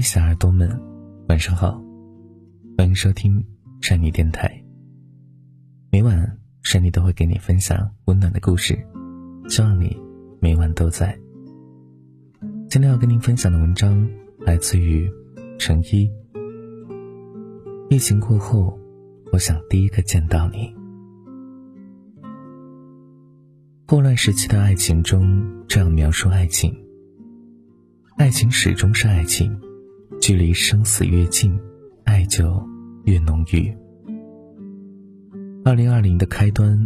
小耳朵们，晚上好，欢迎收听山妮电台。每晚山妮都会给你分享温暖的故事，希望你每晚都在。今天要跟您分享的文章来自于陈一。疫情过后，我想第一个见到你。霍乱时期的爱情中这样描述爱情：爱情始终是爱情，距离生死越近，爱就越浓郁。二零二零的开端，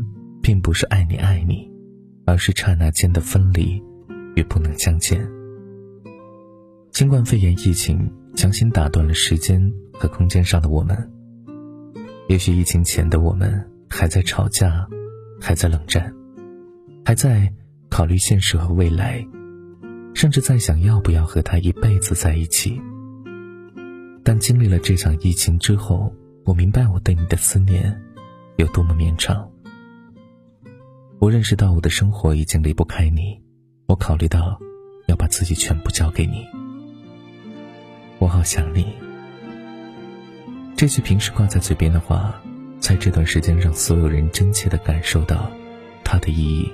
并不是爱你爱你，而是刹那间的分离与不能相见。新冠肺炎疫情强行打断了时间和空间上的我们。也许疫情前的我们还在吵架，还在冷战。还在考虑现实和未来，甚至在想要不要和他一辈子在一起。但经历了这场疫情之后，我明白我对你的思念有多么绵长。我认识到我的生活已经离不开你，我考虑到要把自己全部交给你。我好想你。这句平时挂在嘴边的话，在这段时间让所有人真切的感受到它的意义。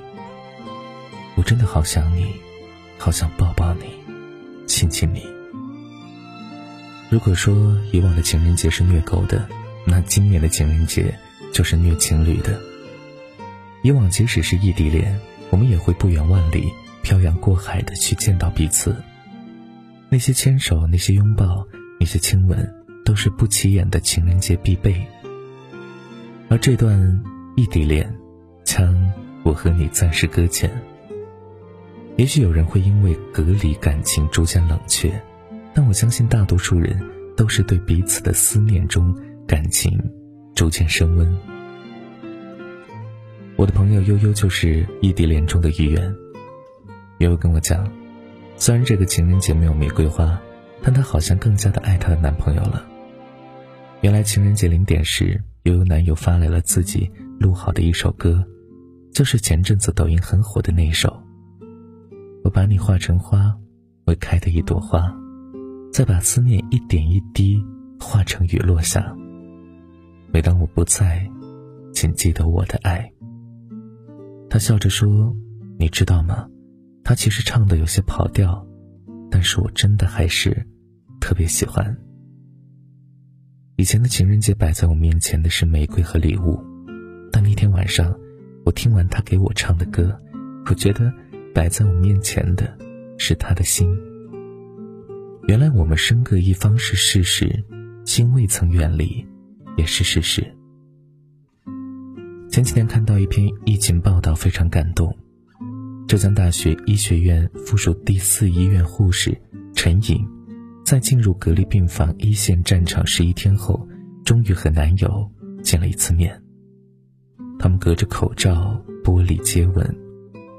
我真的好想你，好想抱抱你，亲亲你。如果说以往的情人节是虐狗的，那今年的情人节就是虐情侣的。以往即使是异地恋，我们也会不远万里、漂洋过海的去见到彼此。那些牵手，那些拥抱，那些亲吻，都是不起眼的情人节必备。而这段异地恋，将我和你暂时搁浅。也许有人会因为隔离感情逐渐冷却，但我相信大多数人都是对彼此的思念中感情逐渐升温。我的朋友悠悠就是异地恋中的一员。悠悠跟我讲，虽然这个情人节没有玫瑰花，但她好像更加的爱她的男朋友了。原来情人节零点时，悠悠男友发来了自己录好的一首歌，就是前阵子抖音很火的那一首。我把你画成花，会开的一朵花，再把思念一点一滴化成雨落下。每当我不在，请记得我的爱。他笑着说：“你知道吗？他其实唱的有些跑调，但是我真的还是特别喜欢。以前的情人节摆在我面前的是玫瑰和礼物，但那天晚上，我听完他给我唱的歌，我觉得。”摆在我面前的，是他的心。原来我们身各一方是事实，心未曾远离，也是事实。前几天看到一篇疫情报道，非常感动。浙江大学医学院附属第四医院护士陈颖，在进入隔离病房一线战场十一天后，终于和男友见了一次面。他们隔着口罩玻璃接吻。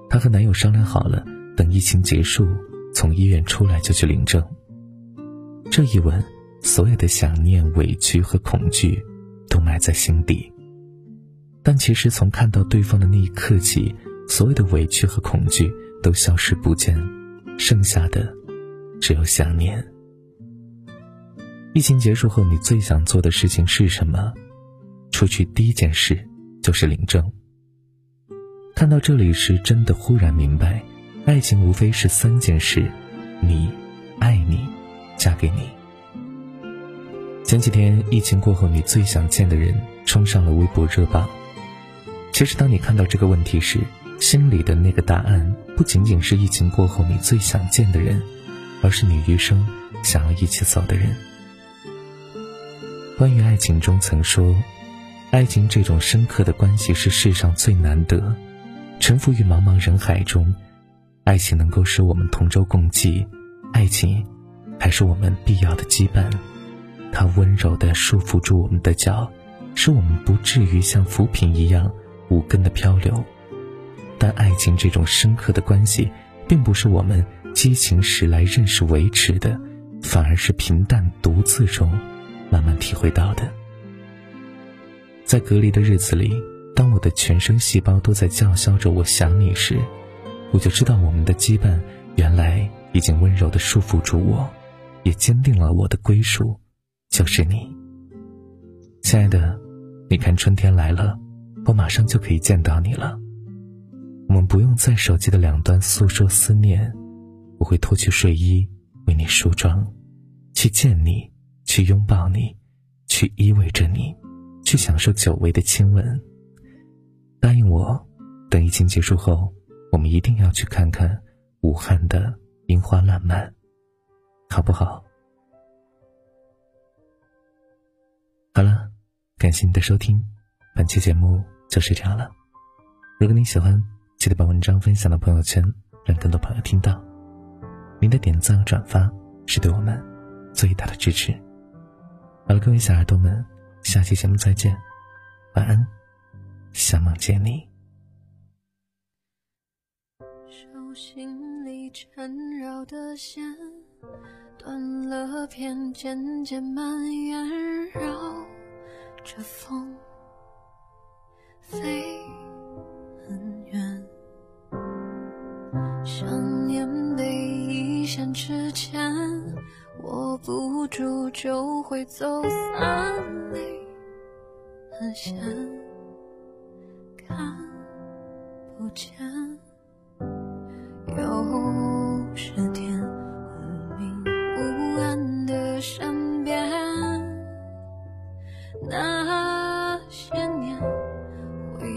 她和男友商量好了，等疫情结束，从医院出来就去领证。这一吻，所有的想念、委屈和恐惧，都埋在心底。但其实从看到对方的那一刻起，所有的委屈和恐惧都消失不见，剩下的只有想念。疫情结束后，你最想做的事情是什么？出去第一件事就是领证。看到这里时，真的忽然明白，爱情无非是三件事：你、给你。前几天疫情过后，你最想见的人冲上了微博热榜。其实，当你看到这个问题时，心里的那个答案不仅仅是疫情过后你最想见的人，而是你余生想要一起走的人。关于爱情中曾说，爱情这种深刻的关系是世上最难得。沉浮于茫茫人海中，爱情能够使我们同舟共济，爱情还是我们必要的羁绊。它温柔地束缚住我们的脚，使我们不至于像浮萍一样无根的漂流。但爱情这种深刻的关系，并不是我们激情时来认识维持的，反而是平淡独自中慢慢体会到的。在隔离的日子里。当我的全身细胞都在叫嚣着“我想你”时，我就知道我们的羁绊原来已经温柔地束缚住我，也坚定了我的归属，就是你。亲爱的，你看春天来了，我马上就可以见到你了。我们不用在手机的两端诉说思念，我会脱去睡衣为你梳妆，去见你，去拥抱你，去依偎着你，去享受久违的亲吻。答应我，等疫情结束后，我们一定要去看看武汉的樱花烂漫，好不好？好了，感谢你的收听，本期节目就是这样了。如果你喜欢，记得把文章分享到朋友圈，让更多朋友听到。您的点赞和转发是对我们最大的支持。好了，各位小耳朵们，下期节目再见，晚安，想梦见你。手心里缠绕的线断了片，渐渐蔓延，绕着风飞很远。想念被一线之间握不住，就会走散，泪很咸，看不见。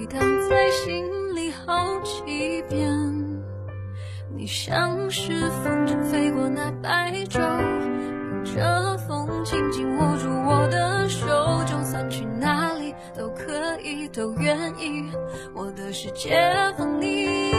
回荡在心里好几遍。你像是风筝飞过那白昼，迎着风紧紧握住我的手，就算去哪里都可以，都愿意。我的世界放你